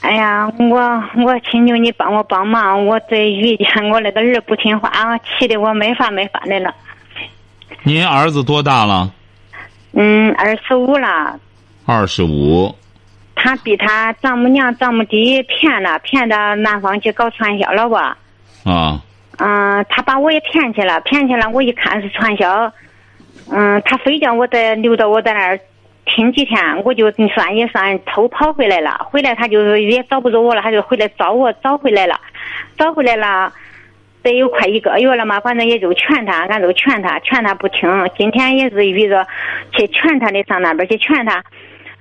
哎呀，我我请求你帮我帮忙，我在遇见我那个儿不听话，气得我没法没法的了。您儿子多大了？嗯，二十五了。二十五。他被他丈母娘、丈母弟骗了，骗到南方去搞传销了吧？啊。嗯，他把我也骗去了，骗去了。我一看是传销，嗯，他非叫我在留到我在那儿停几天，我就算也算偷跑回来了。回来他就是也找不着我了，他就回来找我，找回来了，找回来了，得有快一个月了嘛。反正也就劝他，俺都劝他，劝他不听。今天也是遇着去劝他的，上那边去劝他。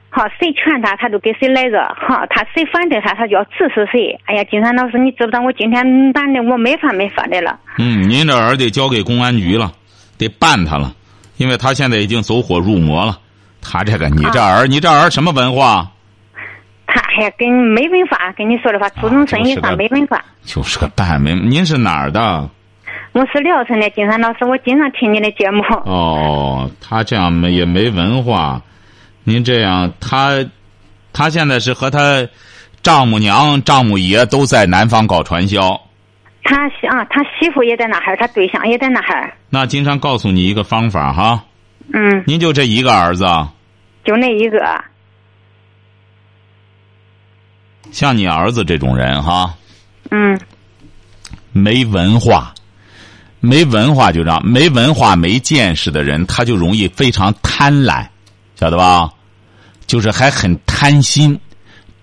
好，谁劝他，他就给谁来着。好，他谁反对他，他就要支持谁。哎呀，金山老师，你知不知道我今天难的我没法没法的了。嗯，您这儿得交给公安局了，得办他了，因为他现在已经走火入魔了。他这个，你这儿，你这儿什么文化？他还跟没文化，跟你说的话，初中生以上没文化。就是个半文。您是哪儿的？我是聊城的，金山老师，我经常听您的节目。哦，他这样没也没文化。您这样，他，他现在是和他丈母娘、丈母爷都在南方搞传销。他媳啊，他媳妇也在那哈儿，他对象也在那哈儿。那经常告诉你一个方法哈。嗯。您就这一个儿子。就那一个。像你儿子这种人哈。嗯。没文化，没文化就这样，没文化、没见识的人，他就容易非常贪婪。晓得吧？就是还很贪心，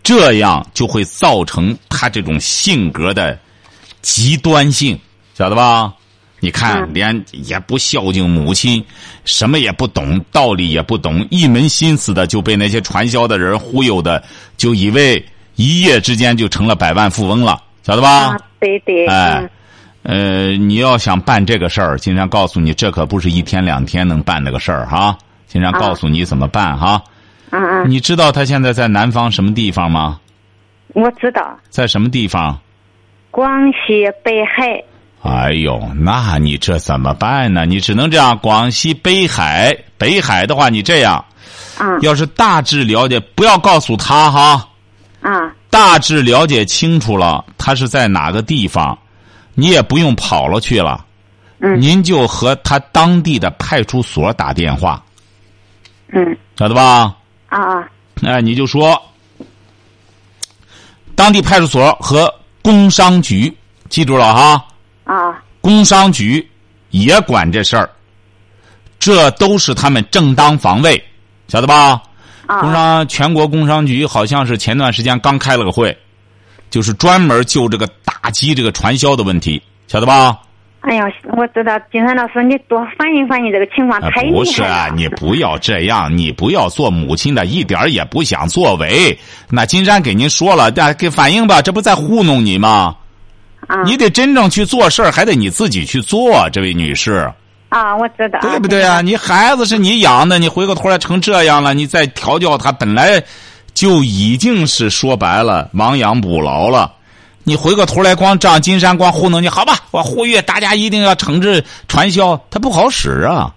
这样就会造成他这种性格的极端性，晓得吧？你看，连也不孝敬母亲，什么也不懂，道理也不懂，一门心思的就被那些传销的人忽悠的，就以为一夜之间就成了百万富翁了，晓得吧？对对。哎，呃，你要想办这个事儿，经常告诉你，这可不是一天两天能办那个事儿哈。经常告诉你怎么办哈，嗯嗯，你知道他现在在南方什么地方吗？我知道，在什么地方？广西北海。哎呦，那你这怎么办呢？你只能这样，广西北海，北海的话，你这样，嗯，要是大致了解，不要告诉他哈，啊，大致了解清楚了，他是在哪个地方，你也不用跑了去了，嗯，您就和他当地的派出所打电话。嗯，晓得吧？啊啊！哎，你就说，当地派出所和工商局，记住了哈。啊。工商局也管这事儿，这都是他们正当防卫，晓得吧？啊。工商全国工商局好像是前段时间刚开了个会，就是专门就这个打击这个传销的问题，晓得吧？哎呀，我知道，金山老师，你多反映反映这个情况，太厉害了。不是啊，你不要这样，你不要做母亲的，一点也不想作为。那金山给您说了，给反映吧，这不在糊弄你吗？啊。你得真正去做事儿，还得你自己去做，这位女士。啊，我知道。对不对啊？你孩子是你养的，你回过头来成这样了，你再调教他，本来就已经是说白了亡羊补牢了。你回过头来光仗，金山光糊弄你，好吧？我呼吁大家一定要惩治传销，它不好使啊！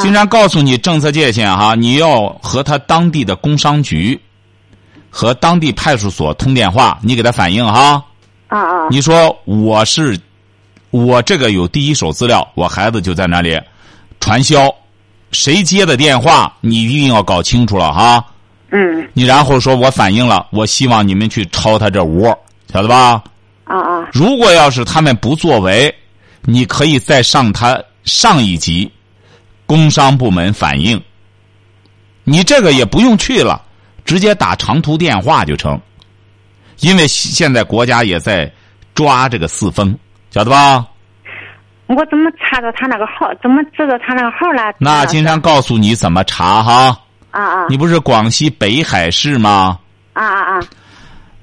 金山告诉你政策界限哈，你要和他当地的工商局和当地派出所通电话，你给他反映哈。啊啊！你说我是我这个有第一手资料，我孩子就在那里传销，谁接的电话，你一定要搞清楚了哈。嗯。你然后说我反映了，我希望你们去抄他这窝。晓得吧？啊啊！如果要是他们不作为，你可以再上他上一级，工商部门反映。你这个也不用去了，直接打长途电话就成。因为现在国家也在抓这个四风，晓得吧？我怎么查到他那个号？怎么知道他那个号了？那金山告诉你怎么查哈。啊啊！你不是广西北海市吗？啊啊啊！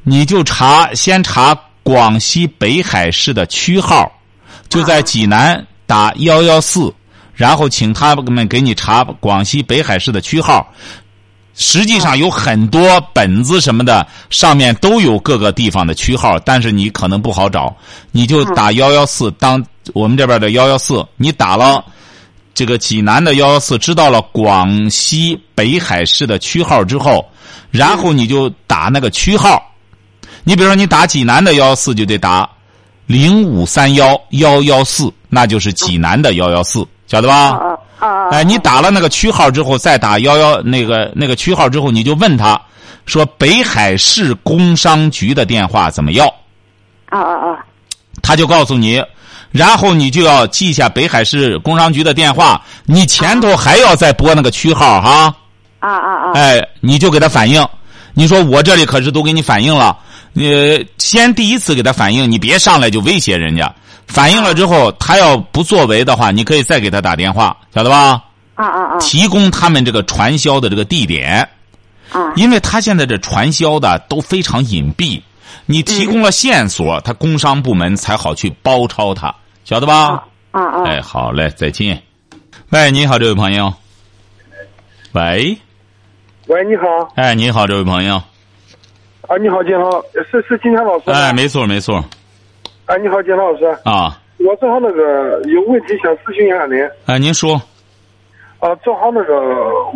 你就查，先查广西北海市的区号，就在济南打幺幺四，然后请他们给你查广西北海市的区号。实际上有很多本子什么的，上面都有各个地方的区号，但是你可能不好找，你就打幺幺四，当我们这边的幺幺四，你打了这个济南的幺幺四，知道了广西北海市的区号之后，然后你就打那个区号。你比如说，你打济南的幺幺四，就得打零五三幺幺幺四，那就是济南的幺幺四，晓得吧？啊啊！哎，你打了那个区号之后，再打幺幺那个那个区号之后，你就问他，说北海市工商局的电话怎么要？啊啊啊！他就告诉你，然后你就要记下北海市工商局的电话，你前头还要再拨那个区号哈。啊啊啊！哎，你就给他反映，你说我这里可是都给你反映了，你先第一次给他反映，你别上来就威胁人家。反映了之后，他要不作为的话，你可以再给他打电话，晓得吧？啊啊啊！提供他们这个传销的这个地点，啊因为他现在这传销的都非常隐蔽，你提供了线索，他工商部门才好去包抄他，晓得吧？啊啊！哎，好嘞，再见。喂，你好，这位朋友。喂，喂，你好，哎，你好，这位朋友。啊，你好，金涛，是是金涛老师？哎，没错，没错。啊，你好，金涛老师，啊，我正好那个有问题想咨询一下您。啊，您说。啊，正好那个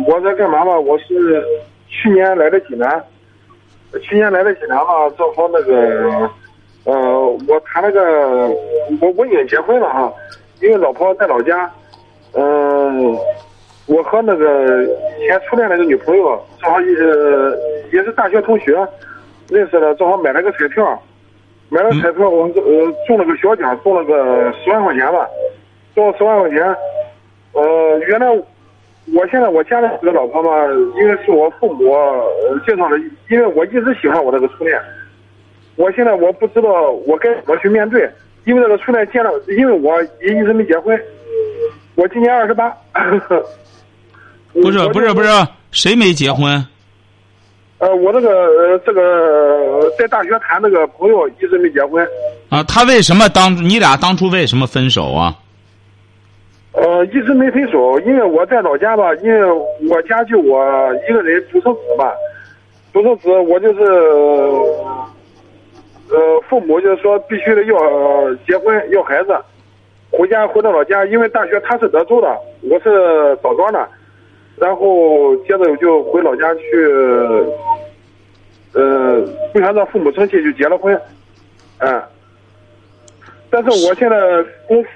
我在干嘛吧？我是去年来的济南，去年来的济南吧，正好那个，呃，我谈了个，我我已经结婚了哈，因为老婆在老家，嗯、我和那个以前初恋那个女朋友正好也是也是大学同学，认识了，正好买了个彩票，买了彩票，我们呃中了个小奖，中了个十万块钱吧，中了十万块钱，呃，原来我现在我家的这个老婆嘛，因为是我父母呃介绍的，因为我一直喜欢我这个初恋，我现在我不知道我该怎么去面对，因为那个初恋见了，因为我也一直没结婚，我今年二十八。不是，不是，不是，谁没结婚？呃，我那个呃，这个呃在大学谈那个朋友一直没结婚，啊，他为什么当你俩当初为什么分手啊？呃，一直没分手，因为我在老家吧，因为我家就我一个人独生子吧，独生子我就是，呃，父母就是说必须得要呃结婚要孩子，回家回到老家，因为大学他是德州的，我是枣庄的，然后接着就回老家去，呃，不想让父母生气，就结了婚，嗯。但是我现在公司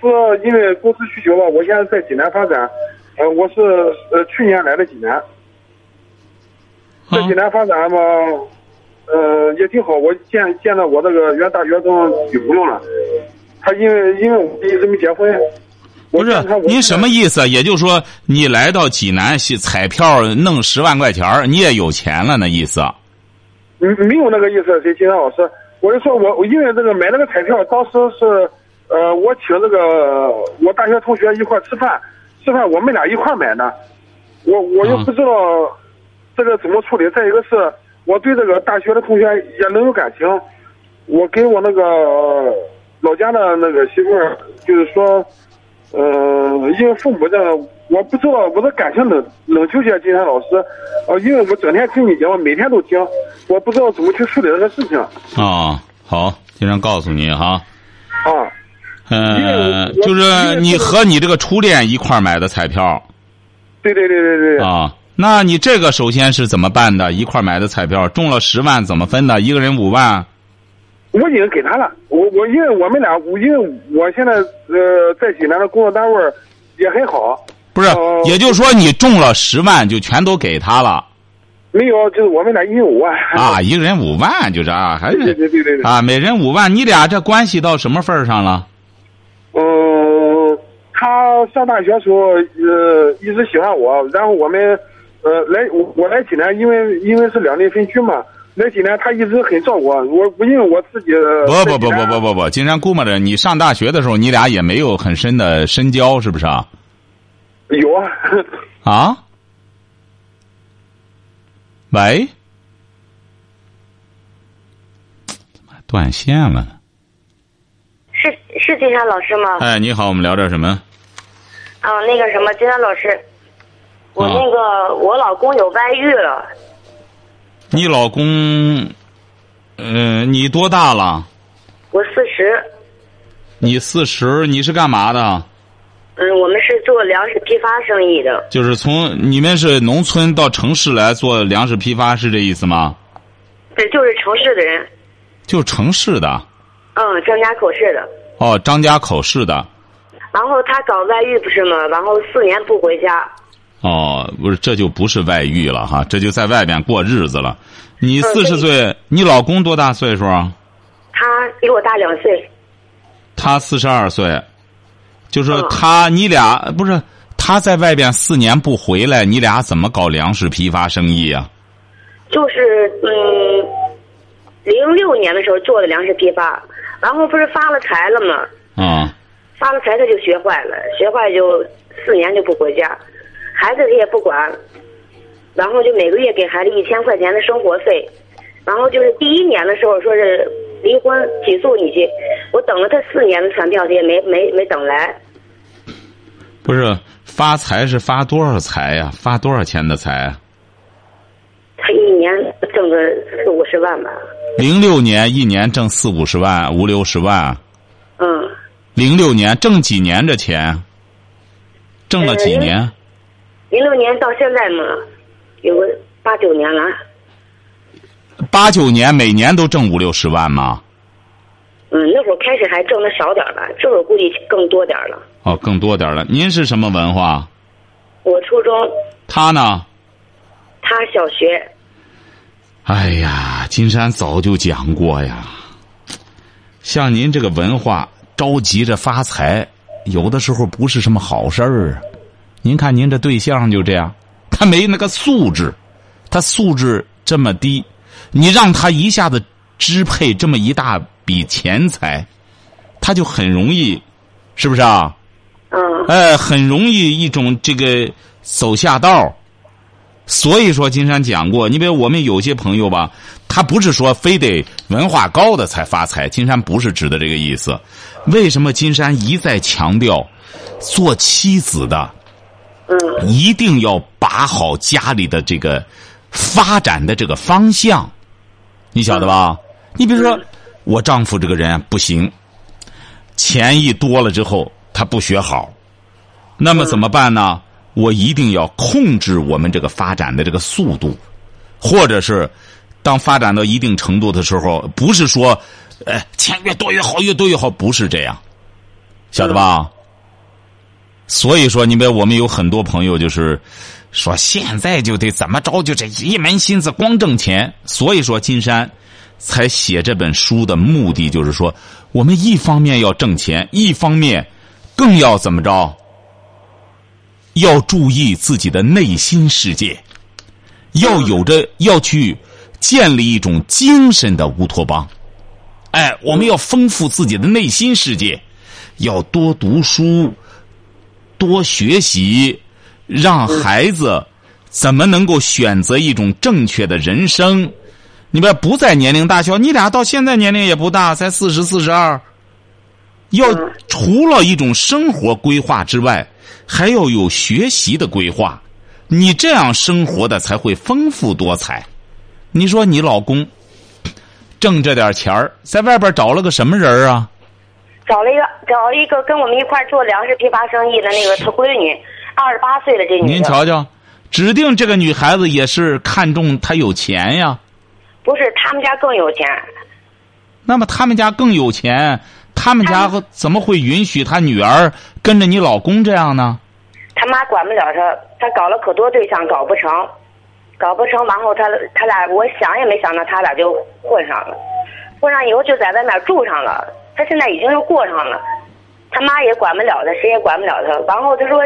因为公司需求吧，我现在在济南发展，呃，我是呃去年来的济南，在济南发展嘛，呃也挺好。我见见到我那个原大学生女朋友了，她因为因为我一直没结婚，不是您什么意思？也就是说，你来到济南是彩票弄十万块钱你也有钱了那意思？嗯，没有那个意思，谁金山老师？我就说我我因为这个买那个彩票，当时是呃，我请这个我大学同学一块吃饭，吃饭我们俩一块买的，我我又不知道这个怎么处理。再一个是我对这个大学的同学也能有感情，我给我那个呃老家的那个媳妇儿，就是说，呃，因为父母这我不知道我的感情冷冷纠结，金山老师，呃，因为我整天听你节目，每天都听，我不知道怎么去处理这个事情。啊，好，今天告诉你哈。啊，嗯、就是你和你这个初恋一块买的彩票对对对对对，啊。那你这个首先是怎么办的？一块买的彩票中了十万，怎么分的？一个人五万。我已经给他了。我我因为我们俩，因为我现在呃在济南的工作单位也很好，不是哦，也就是说你中了十万就全都给他了没有就是我们俩一人五万。啊，一个人五万就是啊，还对是对对对对。啊，每人五万，你俩这关系到什么份儿上了？嗯，他上大学时候呃一直喜欢我，然后我们呃来我我来济南，因为因为是两地分居嘛，来济南他一直很照顾我，我我因为我自己不不不不不不不，金山估摸着你上大学的时候，你俩也没有很深的深交，是不是啊？有啊，啊？喂？怎么还断线了呢？是是金山老师吗？哎，你好，我们聊点什么？啊，那个什么，金山老师，我啊那个、我老公有外遇了，你老公，嗯、你多大了？我四十，你四十，你是干嘛的？嗯，我们是做粮食批发生意的，就是从你们是农村到城市来做粮食批发，是这意思吗？对，就是城市的人，就城市的，嗯，张家口市的。哦，张家口市的，然后他搞外遇不是吗？然后四年不回家，哦，不是，这就不是外遇了哈，这就在外边过日子了。你嗯四十对岁，你老公多大岁数啊？他比我大两岁，他四十二岁，就说嗯他你俩不是他在外边四年不回来，你俩怎么搞粮食批发生意啊？就是嗯，零六年的时候做的粮食批发，然后不是发了财了吗？啊、发了财他就学坏了，学坏就四年就不回家，孩子他也不管，然后就每个月给孩子一千块钱的生活费，然后就是第一年的时候说是离婚起诉你去，我等了他四年的传票，他也没没没等来，不是发财是发多少财呀、发多少钱的财啊？他一年挣个四五十万吧，零六年一年挣四五十万，五六十万。嗯，零六年挣几年这钱？挣了几年？零六年到现在嘛，有个八九年了，八九年每年都挣五六十万吗？嗯，那会儿开始还挣的少点儿吧，这会儿估计更多点儿了。哦，更多点儿了。您是什么文化？我初中，他呢？他小学，哎呀，金山早就讲过呀。像您这个文化，着急着发财，有的时候不是什么好事儿啊。您看您这对象就这样，他没那个素质，他素质这么低，你让他一下子支配这么一大笔钱财，他就很容易，是不是啊？嗯，哎，很容易一种这个走下道儿所以说，金山讲过，你比如我们有些朋友吧，他不是说非得文化高的才发财，金山不是指的这个意思。为什么金山一再强调，做妻子的嗯一定要把好家里的这个发展的这个方向，你晓得吧？你比如说，我丈夫这个人不行，钱一多了之后，他不学好，那么怎么办呢？我一定要控制我们这个发展的这个速度，或者是当发展到一定程度的时候，不是说，呃，钱越多越好，越多越好，不是这样，晓得吧？所以说，你比如我们有很多朋友就是说，现在就得怎么着，就这一门心思光挣钱。所以说，金山才写这本书的目的就是说，我们一方面要挣钱，一方面更要怎么着？要注意自己的内心世界，要有着要去建立一种精神的乌托邦。哎，我们要丰富自己的内心世界，要多读书，多学习，让孩子怎么能够选择一种正确的人生。你们不在年龄大小，你俩到现在年龄也不大，才四十四十二。要除了一种生活规划之外，还要有学习的规划。你这样生活的才会丰富多彩。你说你老公挣这点钱，在外边找了个什么人啊？找了一个找了一个跟我们一块做粮食批发生意的那个他闺女，二十八岁的这女的。您瞧瞧，指定这个女孩子也是看中他有钱呀。不是他们家更有钱，那么他们家更有钱，他们家怎么会允许他女儿跟着你老公这样呢？他妈管不了他，他搞了可多对象，搞不成，搞不成，然后他他俩，我想也没想到他俩就混上了，混上以后就在外面住上了，他现在已经又过上了，他妈也管不了他，谁也管不了他，然后他说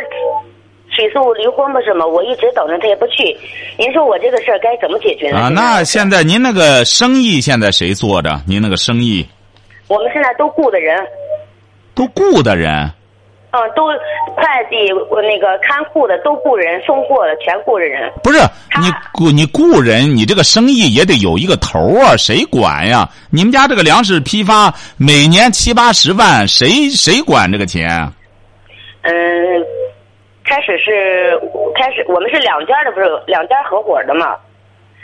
起诉离婚吧什么，我一直等着他也不去，您说我这个事儿该怎么解决呢？啊，那现在您那个生意现在谁做着？您那个生意我们现在都雇的人，都雇的人，嗯，都快递那个看库的都雇人，送货的全雇着人。不是你雇你雇人，你这个生意也得有一个头啊，谁管呀？你们家这个粮食批发每年七八十万，谁谁管这个钱？嗯，开始是开始我们是两家的，不是两家合伙的嘛？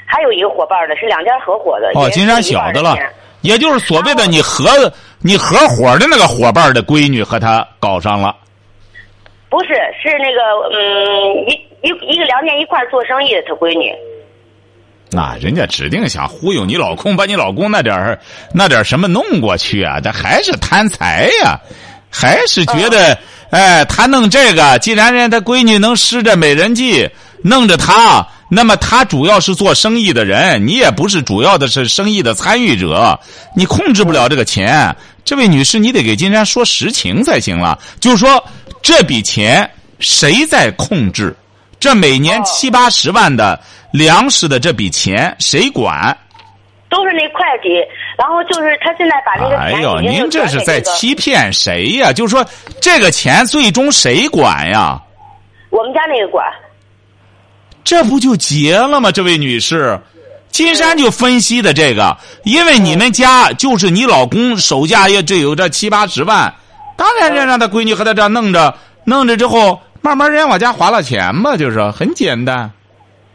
还有一个伙伴的是两家合伙的。哦，金山是一半晓得了，也就是所谓的你合你合伙的那个伙伴的闺女和他搞上了。不是，是那个嗯，一一一个两年一块儿做生意的他闺女。那人家指定想忽悠你老公，把你老公那点儿那点儿什么弄过去啊？这还是贪财呀，还是觉得、哎，他弄这个，既然人家他闺女能施这美人计，弄着他，那么他主要是做生意的人，你也不是主要的是生意的参与者，你控制不了这个钱。这位女士，你得给金山说实情才行了，就是说这笔钱谁在控制？这每年哦七八十万的粮食的这笔钱谁管？都是那会计，然后就是他现在把那个钱哎呦，您这是在欺骗谁呀？就是说，这个钱最终谁管呀？我们家那个管。这不就结了吗？这位女士，金山就分析的这个，因为你们家就是你老公手下也只有这七八十万，当然人让他闺女和他这样弄着，弄着之后，慢慢人家往家划了钱嘛，就是很简单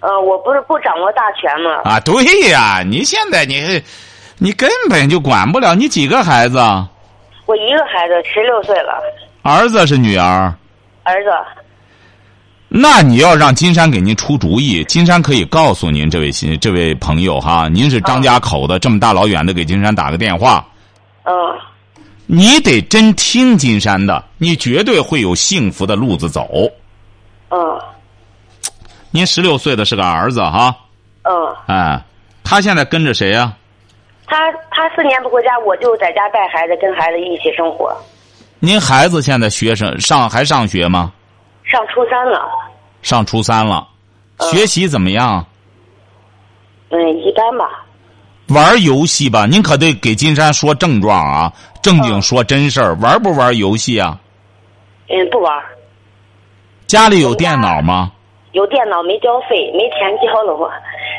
呃，我不是不掌握大权吗？啊。对呀，你现在你，你根本就管不了。你几个孩子？我一个孩子十六岁了，儿子是女儿？儿子。那你要让金山给您出主意，金山可以告诉您这位新这位朋友哈，您是张家口的，这么大老远的给金山打个电话，嗯，你得真听金山的，你绝对会有幸福的路子走。嗯您十六岁的是个儿子哈，嗯，哎，他现在跟着谁呀、他他四年不回家，我就在家带孩子，跟孩子一起生活。您孩子现在学生上还上学吗？上初三了，上初三了，学习怎么样？嗯，一般吧。玩游戏吧，您可得给金山说症状啊，正经说真事儿。玩不玩游戏啊？嗯，不玩，家里有电脑吗？有电脑没交费，没钱交了我。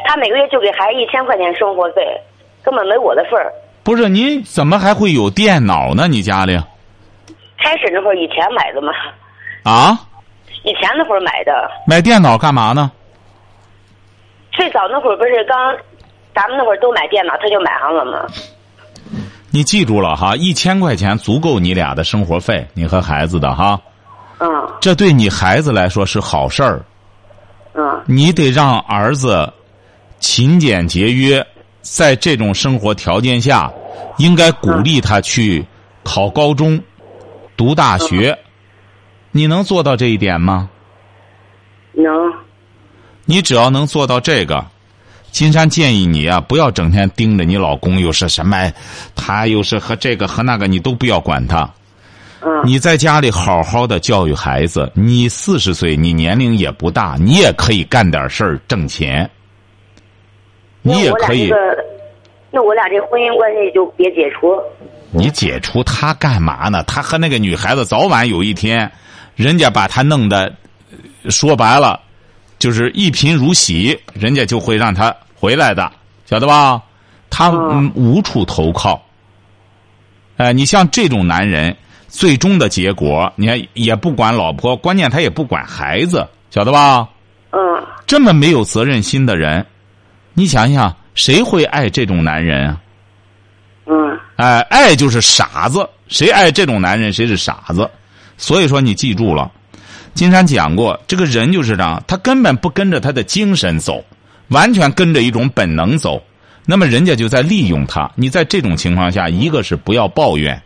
他每个月就给孩子一千块钱生活费，根本没我的份儿。不是，您怎么还会有电脑呢？你家里开始那会儿以前买的嘛，啊？以前那会儿买的。买电脑干嘛呢？最早那会儿不是刚，咱们那会儿都买电脑，他就买上了吗。你记住了哈，一千块钱足够你俩的生活费，你和孩子的哈。嗯这对你孩子来说是好事儿。嗯你得让儿子勤俭节约，在这种生活条件下，应该鼓励他去考高中、读大学。你能做到这一点吗？能。你只要能做到这个，金山建议你啊，不要整天盯着你老公又是什么，他又是和这个和那个，你都不要管他。嗯你在家里好好的教育孩子。你四十岁，你年龄也不大，你也可以干点事儿挣钱。你也可以那我俩这，个，那我俩这婚姻关系就别解除。你解除他干嘛呢？他和那个女孩子早晚有一天，人家把他弄得，说白了，就是一贫如洗，人家就会让他回来的，晓得吧？他嗯无处投靠。哎，你像这种男人，最终的结果，你看也不管老婆，关键他也不管孩子，晓得吧？嗯这么没有责任心的人，你想想，谁会爱这种男人啊？嗯哎，爱就是傻子，谁爱这种男人，谁是傻子。所以说，你记住了，金山讲过，这个人就是这样，他根本不跟着他的精神走，完全跟着一种本能走。那么人家就在利用他。你在这种情况下，一个是不要抱怨，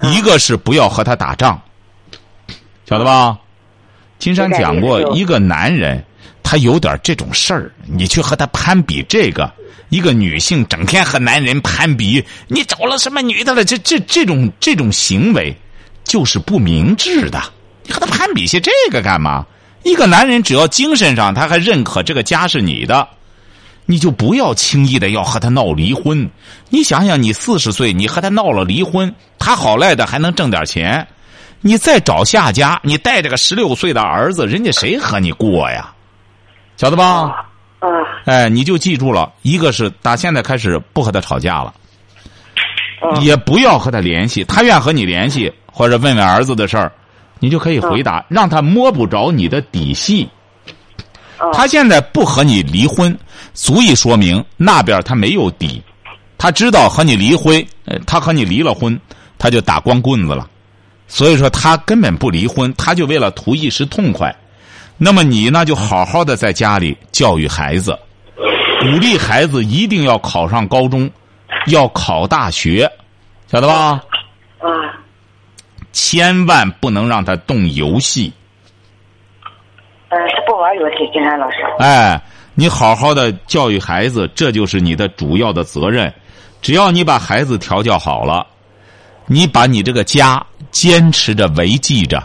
一个是不要和他打仗，晓得吧？金山讲过，一个男人他有点这种事儿，你去和他攀比这个。一个女性整天和男人攀比，你找了什么女的了？这这这种这种行为，就是不明智的。你和他攀比些这个干嘛？一个男人只要精神上他还认可这个家是你的，你就不要轻易的要和他闹离婚。你想想，你四十岁，你和他闹了离婚，他好赖的还能挣点钱，你再找下家，你带着个十六岁的儿子，人家谁和你过呀？晓得吧？啊，哎，你就记住了，一个是打现在开始不和他吵架了，嗯也不要和他联系。他愿和你联系，或者问问儿子的事儿，你就可以回答，让他摸不着你的底细。哦他现在不和你离婚，足以说明那边他没有底。他知道和你离婚，呃，他和你离了婚，他就打光棍子了。所以说他根本不离婚，他就为了图一时痛快。那么你呢，就好好的在家里教育孩子，鼓励孩子一定要考上高中，要考大学，晓得吧？啊，千万不能让他动游戏。嗯，他不玩游戏，金山老师。哎，你好好的教育孩子，这就是你的主要的责任。只要你把孩子调教好了，你把你这个家坚持着维系着，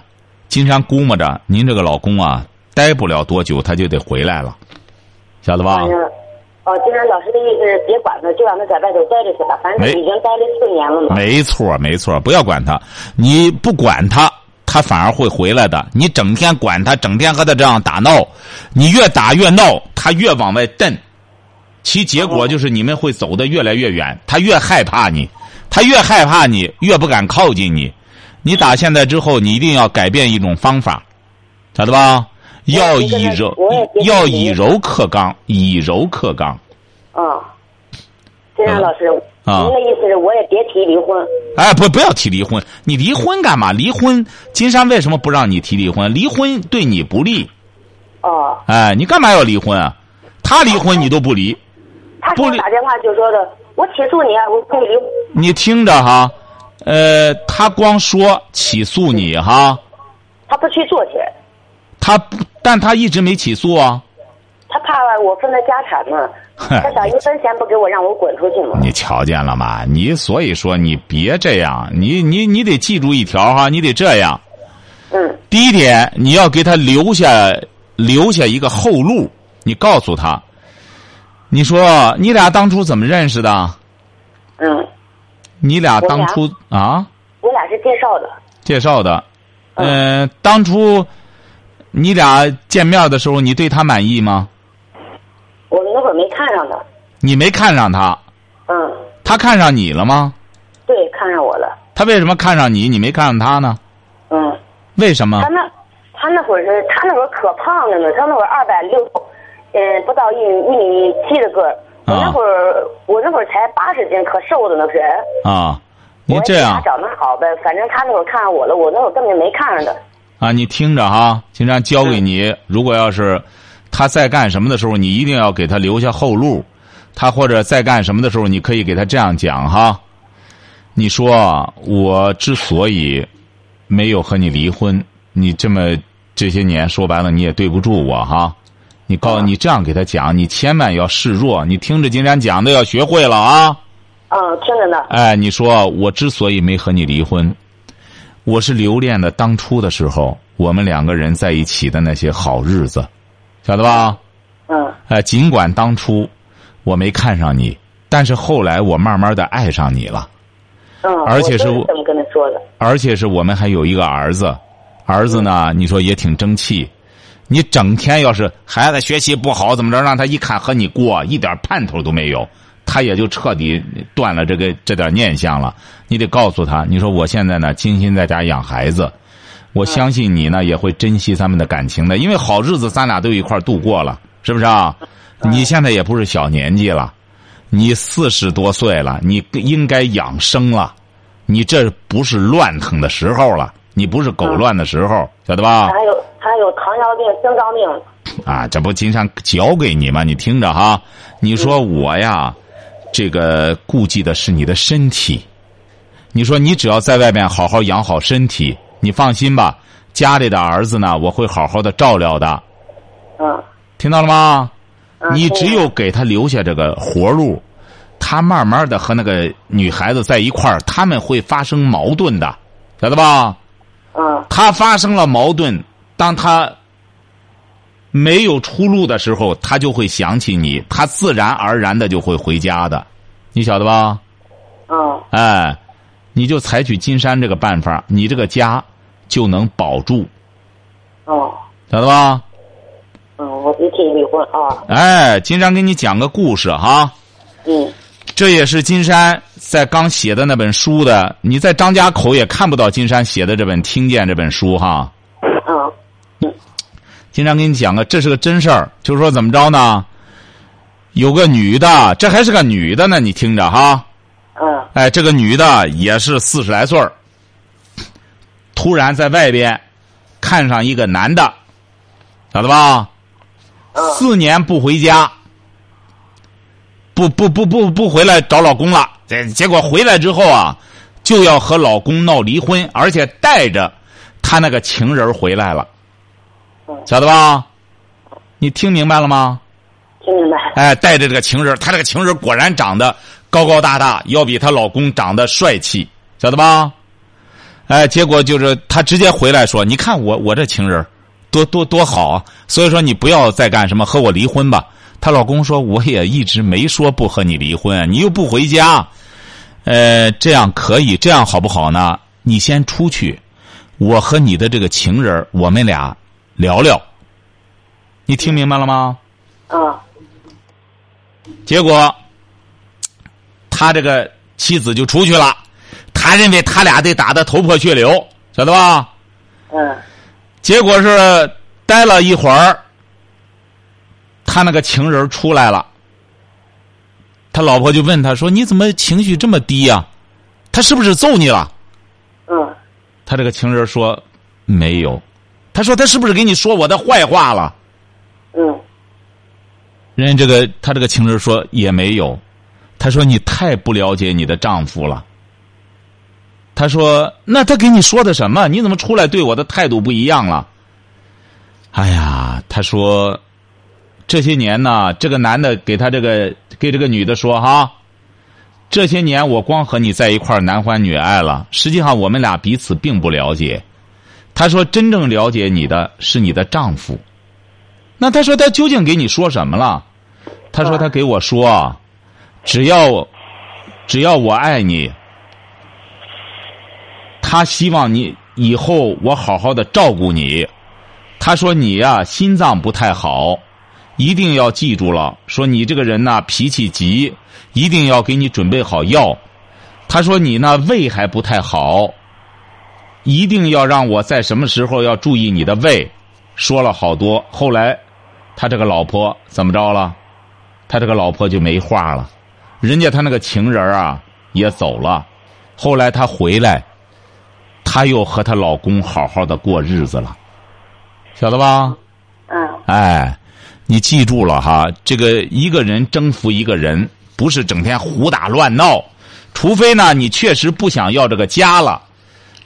金山估摸着您这个老公啊，待不了多久他就得回来了，晓得吧？哦，今天老师的意思是别管他，就让他在外头待着去吧。反正他已经待了四年了嘛。没错，没错，不要管他，你不管他，他反而会回来的。你整天管他，整天和他这样打闹，你越打越闹，他越往外蹬，其结果就是你们会走得越来越远。他越害怕你，他越害怕你，越不敢靠近你。你打现在之后，你一定要改变一种方法，晓得吧？要以柔要以柔克刚，以柔克刚。啊，金山老师，啊您的意思是我也别提离婚。哎，不，不要提离婚。你离婚干嘛？离婚，金山为什么不让你提离婚？离婚对你不利。哦，哎，你干嘛要离婚啊？他离婚你都不离，他给不离我打电话就说的，我起诉你啊，我可以离。你听着哈，呃，他光说起诉你哈，他不去做去，他不，但他一直没起诉啊。他怕我分他家产嘛，他想一分钱不给我，让我滚出去嘛。你瞧见了吗？你所以说你别这样，你你你得记住一条哈，你得这样。嗯，第一点，你要给他留下留下一个后路。你告诉他，你说你俩当初怎么认识的？嗯，你俩当初啊我俩是介绍的。介绍的，嗯、当初你俩见面的时候，你对他满意吗？我们那会儿没看上他。你没看上他，嗯，他看上你了吗？对，看上我了。他为什么看上你，你没看上他呢？嗯，为什么他？那他那会儿是，他那会儿可胖着呢，他那会儿二百六，嗯，不到一米一米七的个儿。我那会儿、我那会儿才八十斤，可瘦的那是。啊，你我这样他长得好呗，反正他那会儿看上我了，我那会儿根本就没看上他。啊，你听着哈，经常教给你，如果要是他在干什么的时候，你一定要给他留下后路。他或者在干什么的时候，你可以给他这样讲哈。你说我之所以没有和你离婚，你这么这些年说白了你也对不住我哈。你告你这样给他讲，你千万要示弱。你听着金山讲的要学会了啊。嗯，听着呢。哎，你说我之所以没和你离婚，我是留恋的当初的时候，我们两个人在一起的那些好日子，晓得吧？嗯哎，尽管当初我没看上你，但是后来我慢慢的爱上你了，嗯，而且是我我这么跟他说的。而且是我们还有一个儿子，儿子呢，你说也挺争气。你整天要是孩子学习不好怎么着，让他一看和你过，一点盼头都没有，他也就彻底断了这个这点念想了。你得告诉他，你说我现在呢精心在家养孩子，我相信你呢也会珍惜咱们的感情的，因为好日子咱俩都一块度过了，是不是啊？你现在也不是小年纪了，你四十多岁了，你应该养生了，你这不是乱腾的时候了，你不是狗乱的时候，晓得吧？还有还有糖尿病、心脏病。啊，这不经常教给你吗？你听着哈，你说我呀，这个顾忌的是你的身体。你说你只要在外面好好养好身体，你放心吧，家里的儿子呢，我会好好的照料的，嗯听到了吗？嗯。你只有给他留下这个活路，他慢慢的和那个女孩子在一块儿，他们会发生矛盾的，晓得吧？嗯他发生了矛盾，当他没有出路的时候，他就会想起你，他自然而然的就会回家的，你晓得吧？嗯哎，你就采取金山这个办法，你这个家就能保住，哦，晓得吧？嗯，我就提离婚啊。哎，金山给你讲个故事哈，嗯，这也是金山在刚写的那本书的，你在张家口也看不到金山写的这本《听见》这本书哈。嗯，金山给你讲个，这是个真事儿，就是说怎么着呢？有个女的，这还是个女的呢，你听着哈。嗯，哎，这个女的也是四十来岁儿，突然在外边看上一个男的，咋的吧？四年不回家，不不不不不回来找老公了。这结果回来之后啊，就要和老公闹离婚，而且带着他那个情人回来了，晓得吧？你听明白了吗？听明白。哎，带着这个情人，她这个情人果然长得高高大大，要比她老公长得帅气，晓得吧？哎，结果就是她直接回来说：“你看我我这情人多多多好啊！所以说你不要再干什么，和我离婚吧。”她老公说：“我也一直没说不和你离婚，你又不回家，呃，这样可以，这样好不好呢？你先出去，我和你的这个情人，我们俩聊聊。你听明白了吗？”嗯结果，他这个妻子就出去了。他认为他俩得打得头破血流，晓得吧？嗯结果是待了一会儿，他那个情人出来了。他老婆就问他说：“你怎么情绪这么低呀、他是不是揍你了嗯？”他这个情人说：“没有。”他说：“他是不是给你说我的坏话了？”嗯人家这个他这个情人说也没有，他说你太不了解你的丈夫了。他说那他给你说的什么？你怎么出来对我的态度不一样了？哎呀，他说这些年呢，这个男的给他这个给这个女的说哈，这些年我光和你在一块儿男欢女爱了，实际上我们俩彼此并不了解。他说真正了解你的是你的丈夫。那他说他究竟给你说什么了？他说他给我说，只要只要我爱你，他希望你以后我好好的照顾你。他说你呀、心脏不太好，一定要记住了。说你这个人呐脾气急，一定要给你准备好药。他说你呢胃还不太好，一定要让我在什么时候要注意你的胃。说了好多，后来他这个老婆怎么着了？他这个老婆就没话了，人家他那个情人啊也走了，后来他回来，他又和她老公好好的过日子了，晓得吧？嗯哎，你记住了哈，这个一个人征服一个人，不是整天胡打乱闹，除非呢你确实不想要这个家了，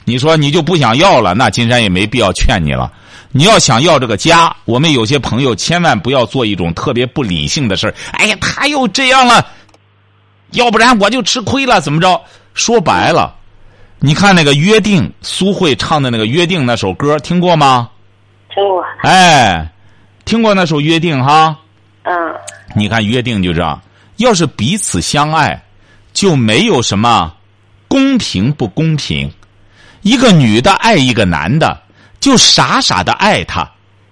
你说你就不想要了，那金山也没必要劝你了。你要想要这个家，我们有些朋友千万不要做一种特别不理性的事儿哎呀，他又这样了，要不然我就吃亏了，怎么着？说白了，你看那个《约定》，苏慧唱的那个《约定》那首歌，听过吗？听过。哎，听过那首《约定》哈？嗯你看《约定》就这样，要是彼此相爱，就没有什么公平不公平。一个女的爱一个男的，就傻傻的爱他，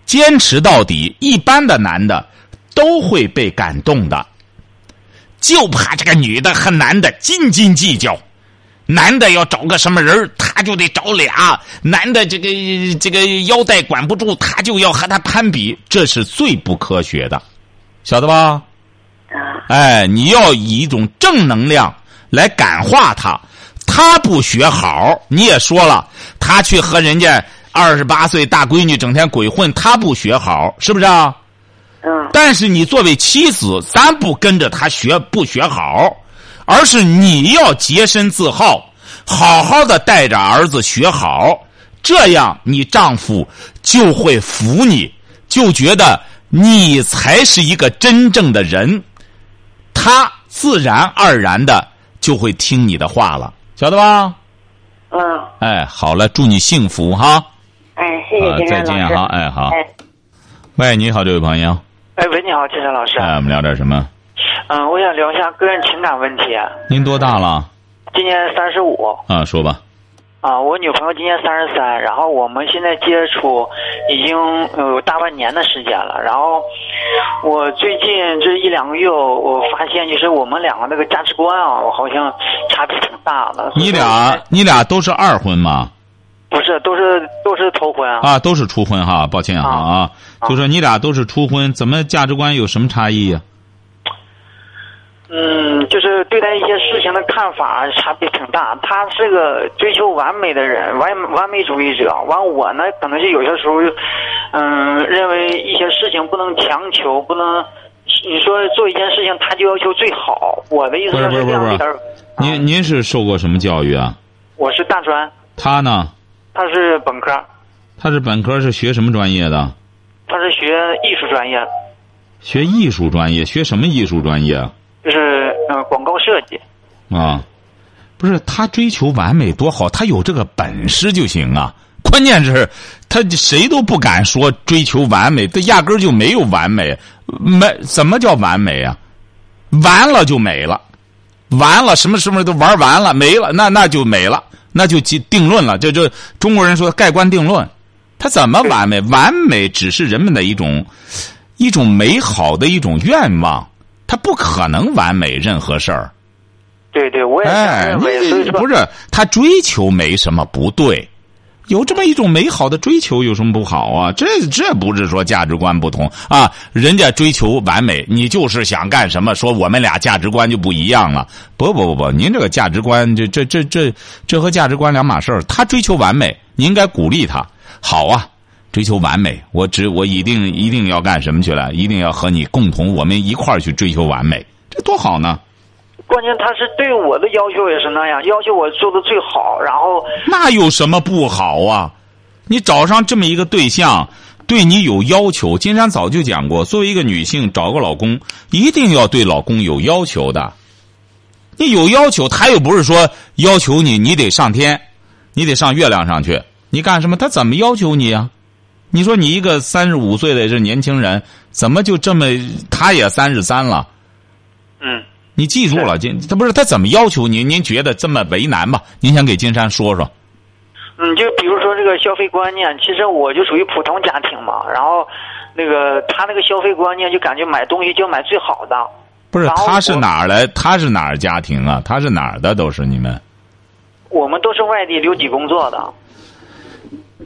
坚持到底。一般的男的都会被感动的，就怕这个女的和男的斤斤计较。男的要找个什么人他就得找俩；男的这个这个腰带管不住，他就要和他攀比，这是最不科学的，晓得吧？啊哎，你要以一种正能量来感化他。他不学好，你也说了，他去和人家二十八岁大闺女整天鬼混，他不学好，是不是啊？嗯但是你作为妻子，咱不跟着他学不学好，而是你要洁身自好，好好的带着儿子学好，这样你丈夫就会服你，就觉得你才是一个真正的人，他自然而然的就会听你的话了，晓得吧？嗯，哎，好了，祝你幸福哈！哎，谢谢。再见哈，哎好。哎，喂，你好，这位朋友，哎，喂，你好，金山老师。哎，我们聊点什么？嗯，我想聊一下个人情感问题。您多大了？今年三十五。啊，说吧。啊，我女朋友今年三十三，然后我们现在接触已经有大半年的时间了。然后我最近这一两个月，我发现就是我们两个那个价值观啊，我好像差别挺大的。你俩你俩都是二婚吗？不是，都是都是头婚啊。啊，都是初婚哈，抱歉哈啊，就说你俩都是初婚，怎么价值观有什么差异呀？嗯，就是对待一些事情的看法差别挺大。他是个追求完美的人，完完美主义者。完我呢，可能是有些时候，嗯，认为一些事情不能强求，不能你说做一件事情他就要求最好。我的意思不是不是不是。您您是受过什么教育啊？我是大专，他呢？他是本科，他是本科是学什么专业的？他是学艺术专业，学艺术专业，学什么艺术专业啊？就是呃广告设计。啊，不是他追求完美多好，他有这个本事就行啊。关键是，他谁都不敢说追求完美，他压根儿就没有完美。没怎么叫完美啊？完了就美了，完了什么什么都玩完了没了，那那就美了，那就定定论了。这这中国人说盖棺定论，他怎么完美？完美只是人们的一种一种美好的一种愿望，他不可能完美任何事儿。对对，我也哎，你不是他追求没什么不对，有这么一种美好的追求有什么不好啊？这这不是说价值观不同啊，人家追求完美，你就是想干什么？说我们俩价值观就不一样了？不不不不，您这个价值观，这这这这这和价值观两码事儿。他追求完美，你应该鼓励他。好啊，追求完美，我只我一定一定要干什么去了？一定要和你共同，我们一块儿去追求完美，这多好呢！关键他是对我的要求也是那样，要求我做的最好，然后那有什么不好啊？你找上这么一个对象，对你有要求。金山早就讲过，作为一个女性找个老公，一定要对老公有要求的。你有要求，他又不是说要求你，你得上天，你得上月亮上去，你干什么？他怎么要求你啊？你说你一个三十五岁的这年轻人，怎么就这么？他也三十三了。嗯，你记住了，金他不是他怎么要求您？您觉得这么为难吧？您想给金山说说。嗯，就比如说这个消费观念，其实我就属于普通家庭嘛，然后那个他那个消费观念就感觉买东西就买最好的。不是，他是哪儿来？他是哪儿家庭啊？他是哪儿的？都是你们。我们都是外地留级工作的。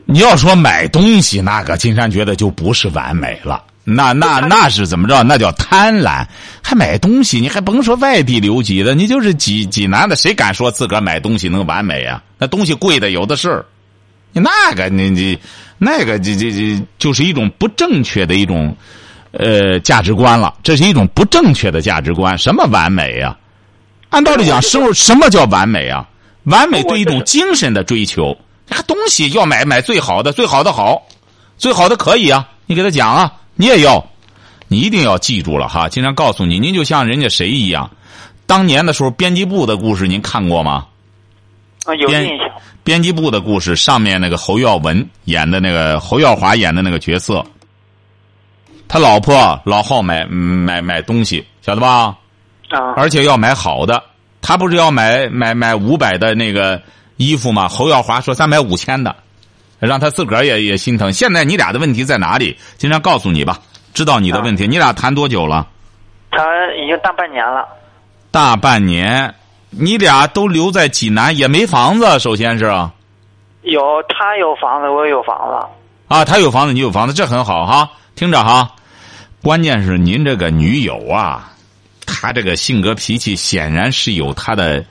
你要说买东西，那个金山觉得就不是完美了。那那那是怎么着？那叫贪婪。还买东西，你还甭说外地留级的，你就是济济南的，谁敢说自个儿买东西能完美啊？那东西贵的有的是。你那个你你那个这这这就是一种不正确的一种呃价值观了。这是一种不正确的价值观。什么完美呀、按道理讲，生活什么叫完美啊？完美对一种精神的追求。这东西要买买最好的，最好的好，最好的可以啊。你给他讲啊，你也要，你一定要记住了哈。经常告诉你，您就像人家谁一样，当年的时候编辑部的故事您看过吗？啊，有编印象。编辑部的故事上面那个侯耀文演的那个侯耀华演的那个角色，他老婆老好买买买东西，晓得吧？啊，而且要买好的。他不是要买买买五百的那个衣服嘛？侯耀华说三百五千的，让他自个儿也也心疼。现在你俩的问题在哪里？经常告诉你吧，知道你的问题。你俩谈多久了？他已经大半年了。大半年。你俩都留在济南，也没房子。首先是啊，有他有房子，我也有房子。啊，他有房子，你有房子，这很好哈。听着哈，关键是您这个女友啊，她这个性格脾气显然是有她的，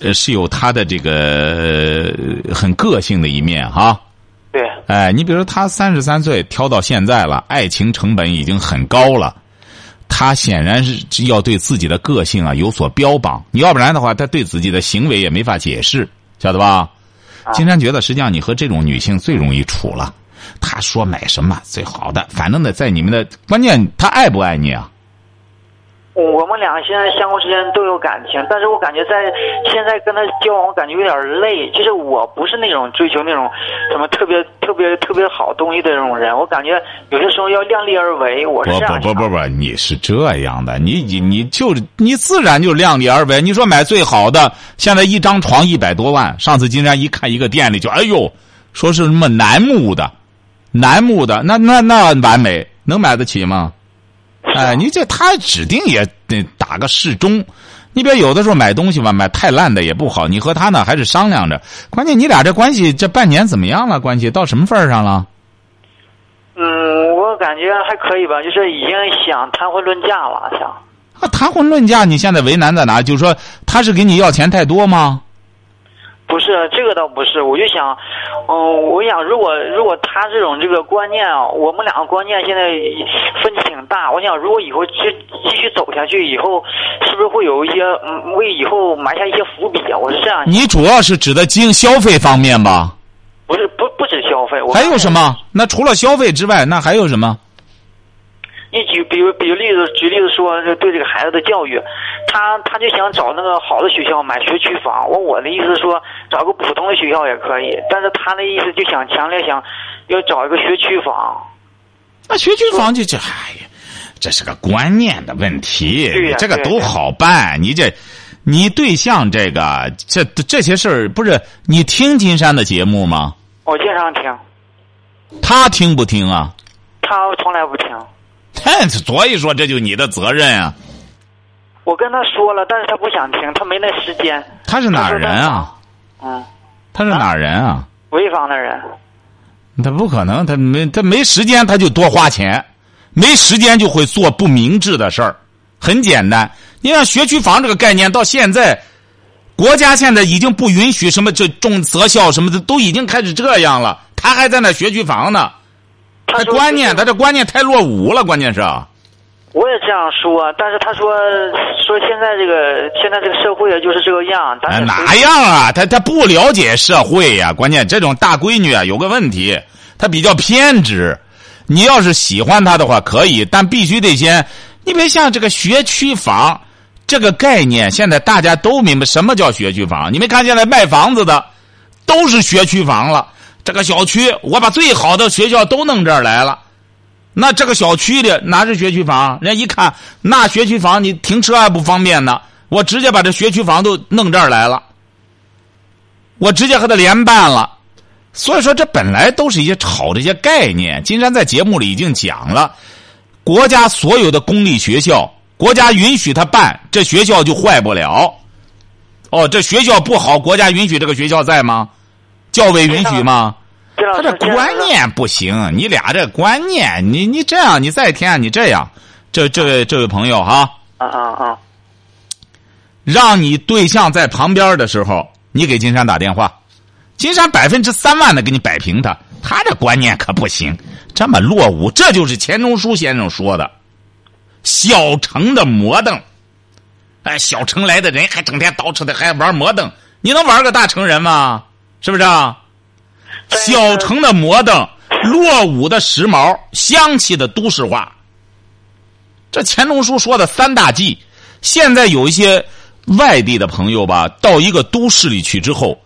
呃，是有她的这个、呃很个性的一面哈。对，哎，你比如说她三十三岁挑到现在了，爱情成本已经很高了，她显然是要对自己的个性啊有所标榜，你要不然的话，她对自己的行为也没法解释，晓得吧？金山觉得，实际上你和这种女性最容易处了。她说买什么最好的，反正呢，在你们的关键，她爱不爱你啊？我们俩现在相互之间都有感情，但是我感觉在现在跟他交往，我感觉有点累。就是我不是那种追求那种什么特别 特别特别好东西的那种人，我感觉有些时候要量力而为。我是不这样不不不不，你是这样的，你你你就你自然就量力而为。你说买最好的，现在一张床一百多万。上次金山一看一个店里就，哎呦，说是什么楠木的，楠木的，那那那完美，能买得起吗？哎，你这他指定也得打个适中。你别有的时候买东西吧，买太烂的也不好。你和他呢还是商量着，关键你俩这关系这半年怎么样了？关系到什么份儿上了？嗯，我感觉还可以吧，就是已经想谈婚论嫁了，想。啊，谈婚论嫁，你现在为难在哪？就是说他是给你要钱太多吗？不是这个倒不是，我就想，嗯，我想如果如果他这种这个观念啊，我们两个观念现在分歧挺大。我想如果以后继继续走下去，以后是不是会有一些嗯为以后埋下一些伏笔啊？我是这样。你主要是指的经消费方面吧？不是不不止消费，我还有什？么？那除了消费之外，那还有什么？你举比如比如例子，举例子说，就对这个孩子的教育，他他就想找那个好的学校，买学区房。我我的意思是说，找个普通的学校也可以，但是他的意思就想强烈想要找一个学区房。那学区房就这，哎呀，这是个观念的问题对呀，这个都好办。你这，你对象这个，这这些事儿不是你听金山的节目吗？我经常听，他听不听啊？他从来不听。哼，所以说这就你的责任啊。我跟他说了，但是他不想听，他没那时间。他是哪儿人啊？嗯，他是哪儿人啊？潍坊的人。他不可能，他没他没时间，他就多花钱，没时间就会做不明智的事儿。很简单，你看学区房这个概念到现在，国家现在已经不允许什么这重择校什么的，都已经开始这样了，他还在那学区房呢。他观念，他这观念太落伍了，关键是。我也这样说，但是他说说现在这个现在这个社会啊就是这个样，咱哎，哪样啊？他他不了解社会呀、关键这种大闺女啊，有个问题，她比较偏执。你要是喜欢她的话，可以，但必须得先。你别像这个学区房这个概念，现在大家都明白什么叫学区房。你没看现在卖房子的都是学区房了。这个小区，我把最好的学校都弄这儿来了。那这个小区里哪是学区房？人家一看，那学区房你停车还不方便呢。我直接把这学区房都弄这儿来了，我直接和他连办了。所以说，这本来都是一些炒这些概念。金山在节目里已经讲了，国家所有的公立学校，国家允许他办，这学校就坏不了。哦，这学校不好，国家允许这个学校在吗？教委允许吗？他这观念不行，你俩这观念，你你这样，你再添，你这样，这这位这位朋友哈，啊啊啊！让你对象在旁边的时候，你给金山打电话，金山百分之三万的给你摆平他。他这观念可不行，这么落伍，这就是钱钟书先生说的“小城的摩登”。哎，小城来的人还整天捯饬的，还玩摩登，你能玩个大成人吗？是不是啊？小城的摩登，落伍的时髦，香气的都市化。这钱钟书说的三大忌，现在有一些外地的朋友吧，到一个都市里去之后，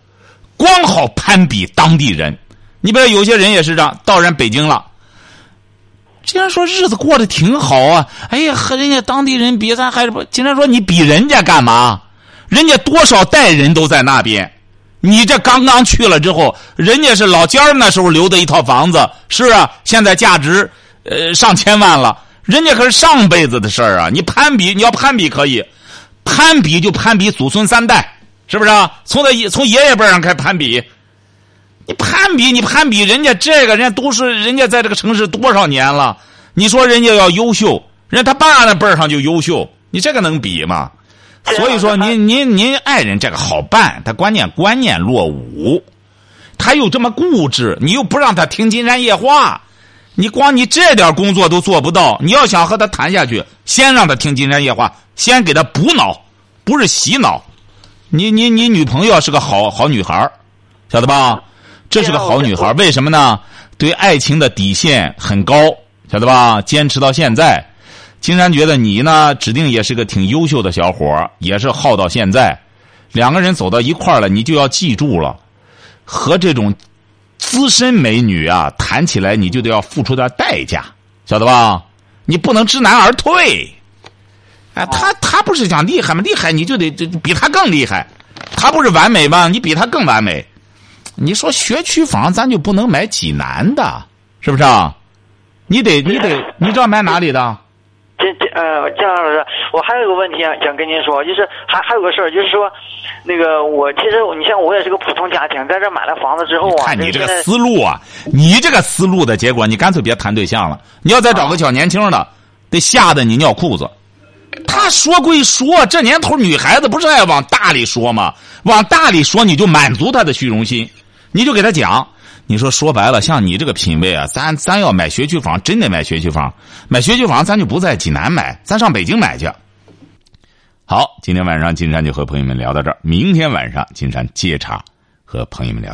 光好攀比当地人。你比如有些人也是这样，到人北京了，竟然说日子过得挺好啊！哎呀，和人家当地人比，咱还是不。竟然说你比人家干嘛？人家多少代人都在那边，你这刚刚去了之后，人家是老家那时候留的一套房子，是啊，现在价值呃上千万了，人家可是上辈子的事儿啊！你攀比，你要攀比可以，攀比就攀比祖孙三代，是不是啊？从他从爷爷辈上开始攀比，你攀比，你攀比人家这个人家都是人家在这个城市多少年了？你说人家要优秀，人家他爸那辈上就优秀，你这个能比吗？所以说，您您您爱人这个好办，他关键观念落伍，他又这么固执，你又不让他听金山夜话，你光你这点工作都做不到，你要想和他谈下去，先让他听金山夜话，先给他补脑，不是洗脑。你你你女朋友是个好好女孩儿晓得吧？这是个好女孩儿为什么呢？对爱情的底线很高，晓得吧？坚持到现在。金山觉得你呢，指定也是个挺优秀的小伙，也是耗到现在。两个人走到一块了，你就要记住了，和这种资深美女啊谈起来，你就得要付出点代价，晓得吧？你不能知难而退。哎，他他不是讲厉害吗？厉害你就得比他更厉害。他不是完美吗？你比他更完美。你说学区房，咱就不能买济南的，是不是啊？你得你得，你知道买哪里的？这这呃，姜老师，我还有一个问题想想跟您说，就是还还有个事儿，就是说，那个我其实你像我也是个普通家庭，在这买了房子之后啊，看你这个思路啊，你这个思路的结果，你干脆别谈对象了。你要再找个小年轻的，得吓得你尿裤子。他说归说，这年头女孩子不是爱往大里说吗？往大里说，你就满足她的虚荣心，你就给她讲。你说说白了，像你这个品位啊，咱咱要买学区房，真得买学区房，买学区房咱就不在济南买，咱上北京买去。好，今天晚上金山就和朋友们聊到这儿，明天晚上金山接茬和朋友们聊。